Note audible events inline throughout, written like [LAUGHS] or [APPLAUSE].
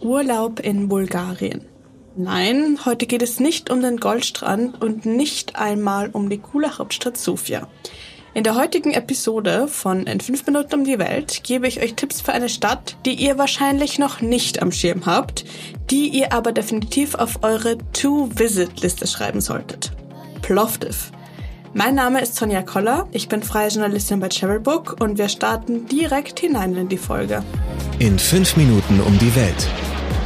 Urlaub in Bulgarien. Nein, heute geht es nicht um den Goldstrand und nicht einmal um die coole Hauptstadt Sofia. In der heutigen Episode von In 5 Minuten um die Welt gebe ich euch Tipps für eine Stadt, die ihr wahrscheinlich noch nicht am Schirm habt, die ihr aber definitiv auf eure To-Visit-Liste schreiben solltet. Plovdiv. Mein Name ist Sonja Koller, ich bin freie Journalistin bei Travelbook und wir starten direkt hinein in die Folge. In 5 Minuten um die Welt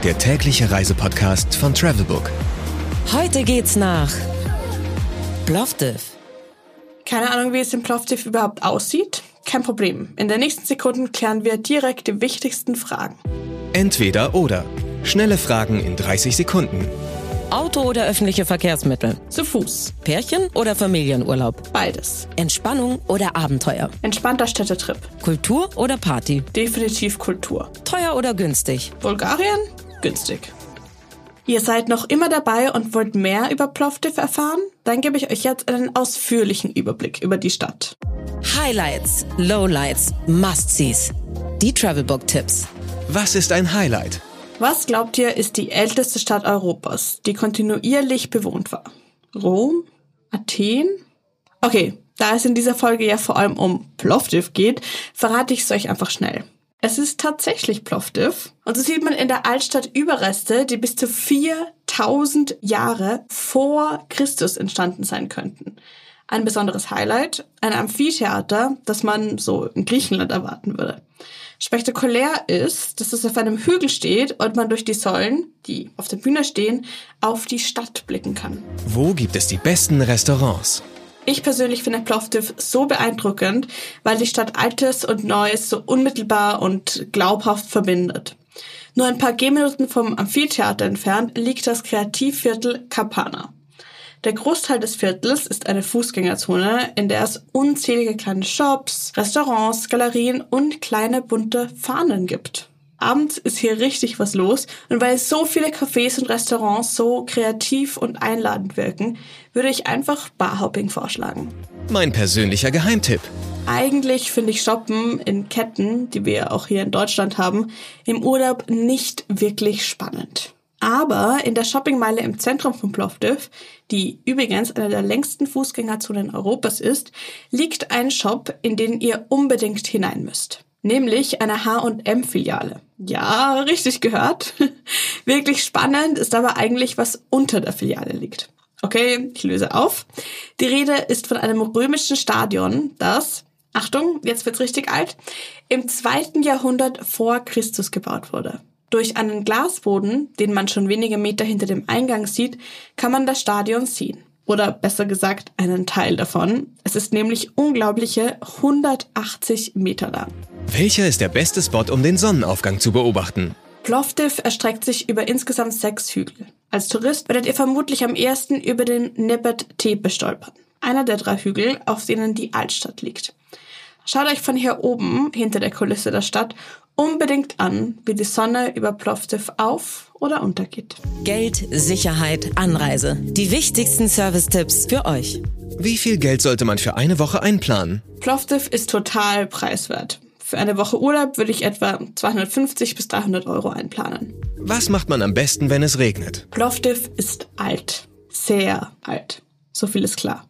der tägliche Reisepodcast von Travelbook. Heute geht's nach Plovdiv. Keine Ahnung, wie es in Plovdiv überhaupt aussieht? Kein Problem. In den nächsten Sekunden klären wir direkt die wichtigsten Fragen. Entweder oder. Schnelle Fragen in 30 Sekunden. Auto oder öffentliche Verkehrsmittel? Zu Fuß. Pärchen oder Familienurlaub? Beides. Entspannung oder Abenteuer? Entspannter Städtetrip. Kultur oder Party? Definitiv Kultur. Teuer oder günstig? Bulgarien? Günstig. Ihr seid noch immer dabei und wollt mehr über Plovdiv erfahren? Dann gebe ich euch jetzt einen ausführlichen Überblick über die Stadt. Highlights, Lowlights, Must-Sees. Die Travelbook-Tipps. Was ist ein Highlight? Was glaubt ihr, ist die älteste Stadt Europas, die kontinuierlich bewohnt war? Rom? Athen? Okay, da es in dieser Folge ja vor allem um Plovdiv geht, verrate ich es euch einfach schnell. Es ist tatsächlich Plovdiv. Und so sieht man in der Altstadt Überreste, die bis zu 4000 Jahre vor Christus entstanden sein könnten. Ein besonderes Highlight, ein Amphitheater, das man so in Griechenland erwarten würde. Spektakulär ist, dass es auf einem Hügel steht und man durch die Säulen, die auf der Bühne stehen, auf die Stadt blicken kann. Wo gibt es die besten Restaurants? Ich persönlich finde Plovdiv so beeindruckend, weil die Stadt Altes und Neues so unmittelbar und glaubhaft verbindet. Nur ein paar Gehminuten vom Amphitheater entfernt liegt das Kreativviertel Kapana. Der Großteil des Viertels ist eine Fußgängerzone, in der es unzählige kleine Shops, Restaurants, Galerien und kleine bunte Fahnen gibt. Abends ist hier richtig was los und weil so viele Cafés und Restaurants so kreativ und einladend wirken, würde ich einfach Barhopping vorschlagen. Mein persönlicher Geheimtipp. Eigentlich finde ich Shoppen in Ketten, die wir auch hier in Deutschland haben, im Urlaub nicht wirklich spannend. Aber in der Shoppingmeile im Zentrum von Plovdiv, die übrigens eine der längsten Fußgängerzonen Europas ist, liegt ein Shop, in den ihr unbedingt hinein müsst nämlich eine H&M-Filiale. Ja, richtig gehört. [LAUGHS] Wirklich spannend ist aber eigentlich, was unter der Filiale liegt. Okay, ich löse auf. Die Rede ist von einem römischen Stadion, das, Achtung, jetzt wird's richtig alt, im zweiten Jahrhundert vor Christus gebaut wurde. Durch einen Glasboden, den man schon wenige Meter hinter dem Eingang sieht, kann man das Stadion sehen. Oder besser gesagt, einen Teil davon. Es ist nämlich unglaubliche 180 Meter lang. Welcher ist der beste Spot, um den Sonnenaufgang zu beobachten? Plovdiv erstreckt sich über insgesamt sechs Hügel. Als Tourist werdet ihr vermutlich am ersten über den Nebet Tepe stolpern. Einer der drei Hügel, auf denen die Altstadt liegt. Schaut euch von hier oben, hinter der Kulisse der Stadt, unbedingt an, wie die Sonne über Plovdiv auf oder untergeht. Geld, Sicherheit, Anreise. Die wichtigsten Service-Tipps für euch. Wie viel Geld sollte man für eine Woche einplanen? Plovdiv ist total preiswert. Für eine Woche Urlaub würde ich etwa 250 bis 300 Euro einplanen. Was macht man am besten, wenn es regnet? Plovdiv ist alt. Sehr alt. So viel ist klar.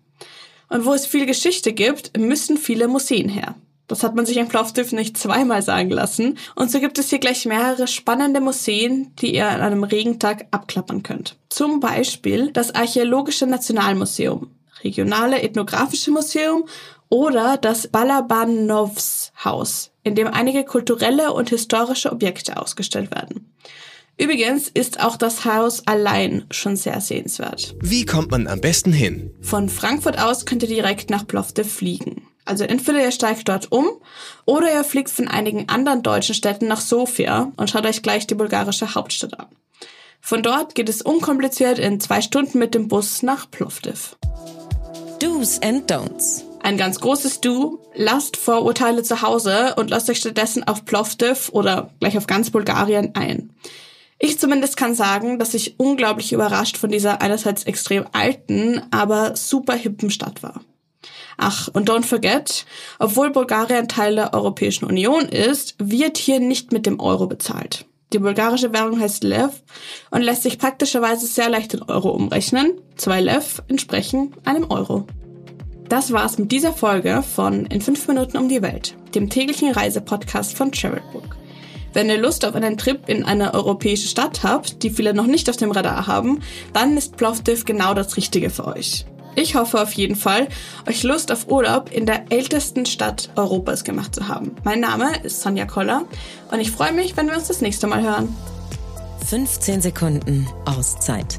Und wo es viel Geschichte gibt, müssen viele Museen her. Das hat man sich in Plovdiv nicht zweimal sagen lassen. Und so gibt es hier gleich mehrere spannende Museen, die ihr an einem Regentag abklappern könnt. Zum Beispiel das Archäologische Nationalmuseum, Regionale Ethnographische Museum oder das Balabanovs Haus, in dem einige kulturelle und historische Objekte ausgestellt werden. Übrigens ist auch das Haus allein schon sehr sehenswert. Wie kommt man am besten hin? Von Frankfurt aus könnt ihr direkt nach Plovdiv fliegen. Also entweder ihr steigt dort um oder ihr fliegt von einigen anderen deutschen Städten nach Sofia und schaut euch gleich die bulgarische Hauptstadt an. Von dort geht es unkompliziert in zwei Stunden mit dem Bus nach Plovdiv. Do's and Don'ts. Ein ganz großes Du, lasst Vorurteile zu Hause und lasst euch stattdessen auf Plovdiv oder gleich auf ganz Bulgarien ein. Ich zumindest kann sagen, dass ich unglaublich überrascht von dieser einerseits extrem alten, aber super hippen Stadt war. Ach, und don't forget, obwohl Bulgarien Teil der Europäischen Union ist, wird hier nicht mit dem Euro bezahlt. Die bulgarische Währung heißt Lev und lässt sich praktischerweise sehr leicht in Euro umrechnen. Zwei Lev entsprechen einem Euro. Das war's mit dieser Folge von In 5 Minuten um die Welt, dem täglichen Reisepodcast von Travelbook. Wenn ihr Lust auf einen Trip in eine europäische Stadt habt, die viele noch nicht auf dem Radar haben, dann ist Plovdiv genau das Richtige für euch. Ich hoffe auf jeden Fall, euch Lust auf Urlaub in der ältesten Stadt Europas gemacht zu haben. Mein Name ist Sonja Koller und ich freue mich, wenn wir uns das nächste Mal hören. 15 Sekunden Auszeit